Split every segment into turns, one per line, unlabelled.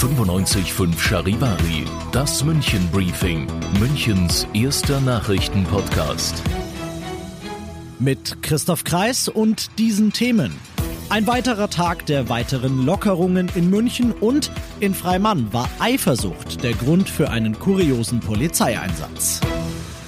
95.5 Charivari, das München Briefing, Münchens erster Nachrichtenpodcast.
Mit Christoph Kreis und diesen Themen. Ein weiterer Tag der weiteren Lockerungen in München und in Freimann war Eifersucht der Grund für einen kuriosen Polizeieinsatz.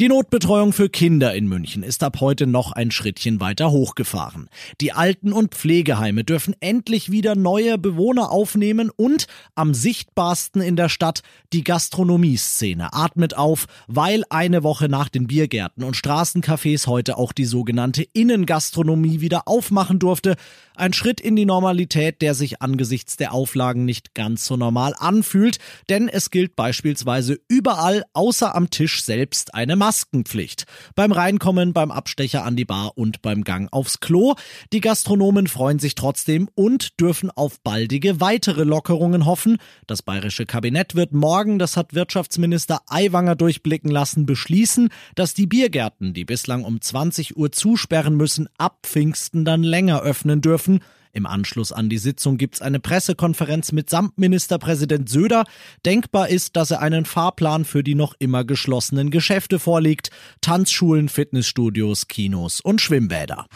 Die Notbetreuung für Kinder in München ist ab heute noch ein Schrittchen weiter hochgefahren. Die Alten- und Pflegeheime dürfen endlich wieder neue Bewohner aufnehmen und am sichtbarsten in der Stadt die Gastronomieszene atmet auf, weil eine Woche nach den Biergärten und Straßencafés heute auch die sogenannte Innengastronomie wieder aufmachen durfte. Ein Schritt in die Normalität, der sich angesichts der Auflagen nicht ganz so normal anfühlt, denn es gilt beispielsweise überall außer am Tisch selbst eine Maskenpflicht. Beim Reinkommen, beim Abstecher an die Bar und beim Gang aufs Klo. Die Gastronomen freuen sich trotzdem und dürfen auf baldige weitere Lockerungen hoffen. Das bayerische Kabinett wird morgen, das hat Wirtschaftsminister Aiwanger durchblicken lassen, beschließen, dass die Biergärten, die bislang um 20 Uhr zusperren müssen, ab Pfingsten dann länger öffnen dürfen. Im Anschluss an die Sitzung gibt's eine Pressekonferenz mitsamt Ministerpräsident Söder. Denkbar ist, dass er einen Fahrplan für die noch immer geschlossenen Geschäfte vorlegt. Tanzschulen, Fitnessstudios, Kinos und Schwimmbäder.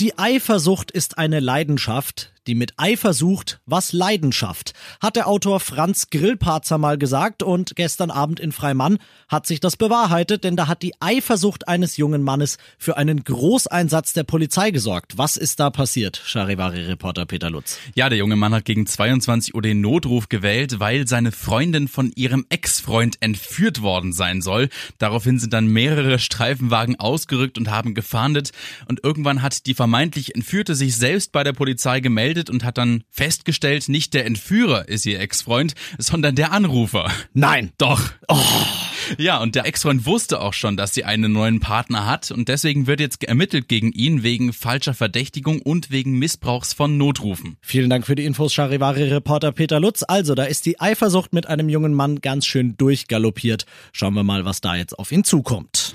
Die Eifersucht ist eine Leidenschaft, die mit Eifer sucht, was Leidenschaft, hat der Autor Franz Grillparzer mal gesagt und gestern Abend in Freimann hat sich das bewahrheitet, denn da hat die Eifersucht eines jungen Mannes für einen Großeinsatz der Polizei gesorgt. Was ist da passiert, Charivari-Reporter Peter Lutz?
Ja, der junge Mann hat gegen 22 Uhr den Notruf gewählt, weil seine Freundin von ihrem Ex-Freund entführt worden sein soll. Daraufhin sind dann mehrere Streifenwagen ausgerückt und haben gefahndet und irgendwann hat die vermeintlich Entführte sich selbst bei der Polizei gemeldet gemeldet und hat dann festgestellt, nicht der Entführer ist ihr Ex-Freund, sondern der Anrufer.
Nein.
Doch.
Oh.
Ja, und der Ex-Freund wusste auch schon, dass sie einen neuen Partner hat und deswegen wird jetzt ermittelt gegen ihn wegen falscher Verdächtigung und wegen Missbrauchs von Notrufen.
Vielen Dank für die Infos, Charivari-Reporter Peter Lutz. Also, da ist die Eifersucht mit einem jungen Mann ganz schön durchgaloppiert. Schauen wir mal, was da jetzt auf ihn zukommt.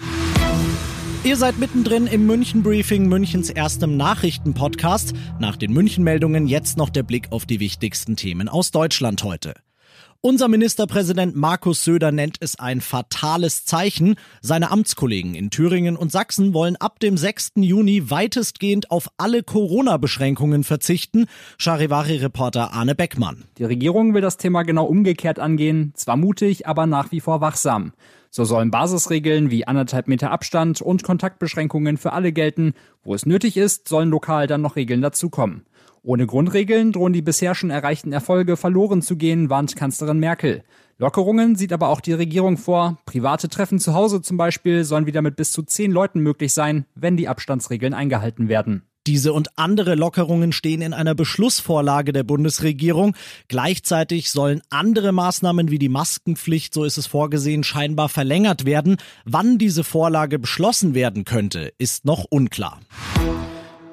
Ihr seid mittendrin im München Briefing, Münchens erstem Nachrichtenpodcast. Nach den München-Meldungen jetzt noch der Blick auf die wichtigsten Themen aus Deutschland heute. Unser Ministerpräsident Markus Söder nennt es ein fatales Zeichen. Seine Amtskollegen in Thüringen und Sachsen wollen ab dem 6. Juni weitestgehend auf alle Corona-Beschränkungen verzichten. Charivari-Reporter Arne Beckmann.
Die Regierung will das Thema genau umgekehrt angehen. Zwar mutig, aber nach wie vor wachsam. So sollen Basisregeln wie anderthalb Meter Abstand und Kontaktbeschränkungen für alle gelten. Wo es nötig ist, sollen lokal dann noch Regeln dazukommen. Ohne Grundregeln drohen die bisher schon erreichten Erfolge verloren zu gehen, warnt Kanzlerin Merkel. Lockerungen sieht aber auch die Regierung vor. Private Treffen zu Hause zum Beispiel sollen wieder mit bis zu zehn Leuten möglich sein, wenn die Abstandsregeln eingehalten werden.
Diese und andere Lockerungen stehen in einer Beschlussvorlage der Bundesregierung. Gleichzeitig sollen andere Maßnahmen wie die Maskenpflicht, so ist es vorgesehen, scheinbar verlängert werden. Wann diese Vorlage beschlossen werden könnte, ist noch unklar.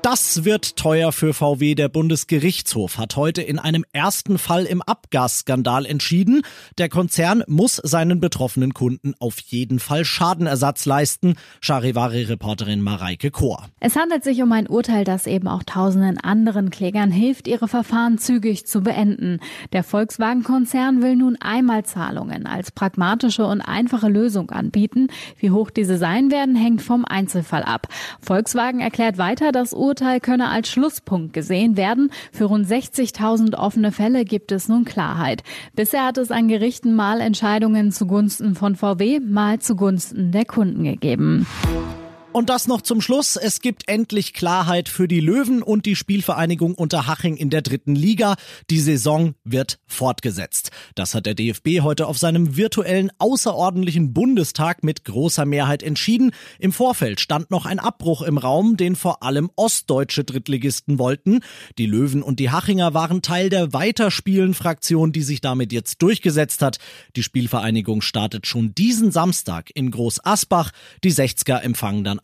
Das wird teuer für VW. Der Bundesgerichtshof hat heute in einem ersten Fall im Abgasskandal entschieden. Der Konzern muss seinen betroffenen Kunden auf jeden Fall Schadenersatz leisten. Charivari-Reporterin Mareike Kohr.
Es handelt sich um ein Urteil, das eben auch tausenden anderen Klägern hilft, ihre Verfahren zügig zu beenden. Der Volkswagen-Konzern will nun Einmalzahlungen als pragmatische und einfache Lösung anbieten. Wie hoch diese sein werden, hängt vom Einzelfall ab. Volkswagen erklärt weiter, dass Urteil Urteil könne als Schlusspunkt gesehen werden. Für rund 60.000 offene Fälle gibt es nun Klarheit. Bisher hat es an Gerichten mal Entscheidungen zugunsten von VW, mal zugunsten der Kunden gegeben.
Und das noch zum Schluss. Es gibt endlich Klarheit für die Löwen und die Spielvereinigung Unterhaching in der dritten Liga. Die Saison wird fortgesetzt. Das hat der DFB heute auf seinem virtuellen außerordentlichen Bundestag mit großer Mehrheit entschieden. Im Vorfeld stand noch ein Abbruch im Raum, den vor allem ostdeutsche Drittligisten wollten. Die Löwen und die Hachinger waren Teil der Weiterspielen-Fraktion, die sich damit jetzt durchgesetzt hat. Die Spielvereinigung startet schon diesen Samstag in Groß Asbach. Die 60er empfangen dann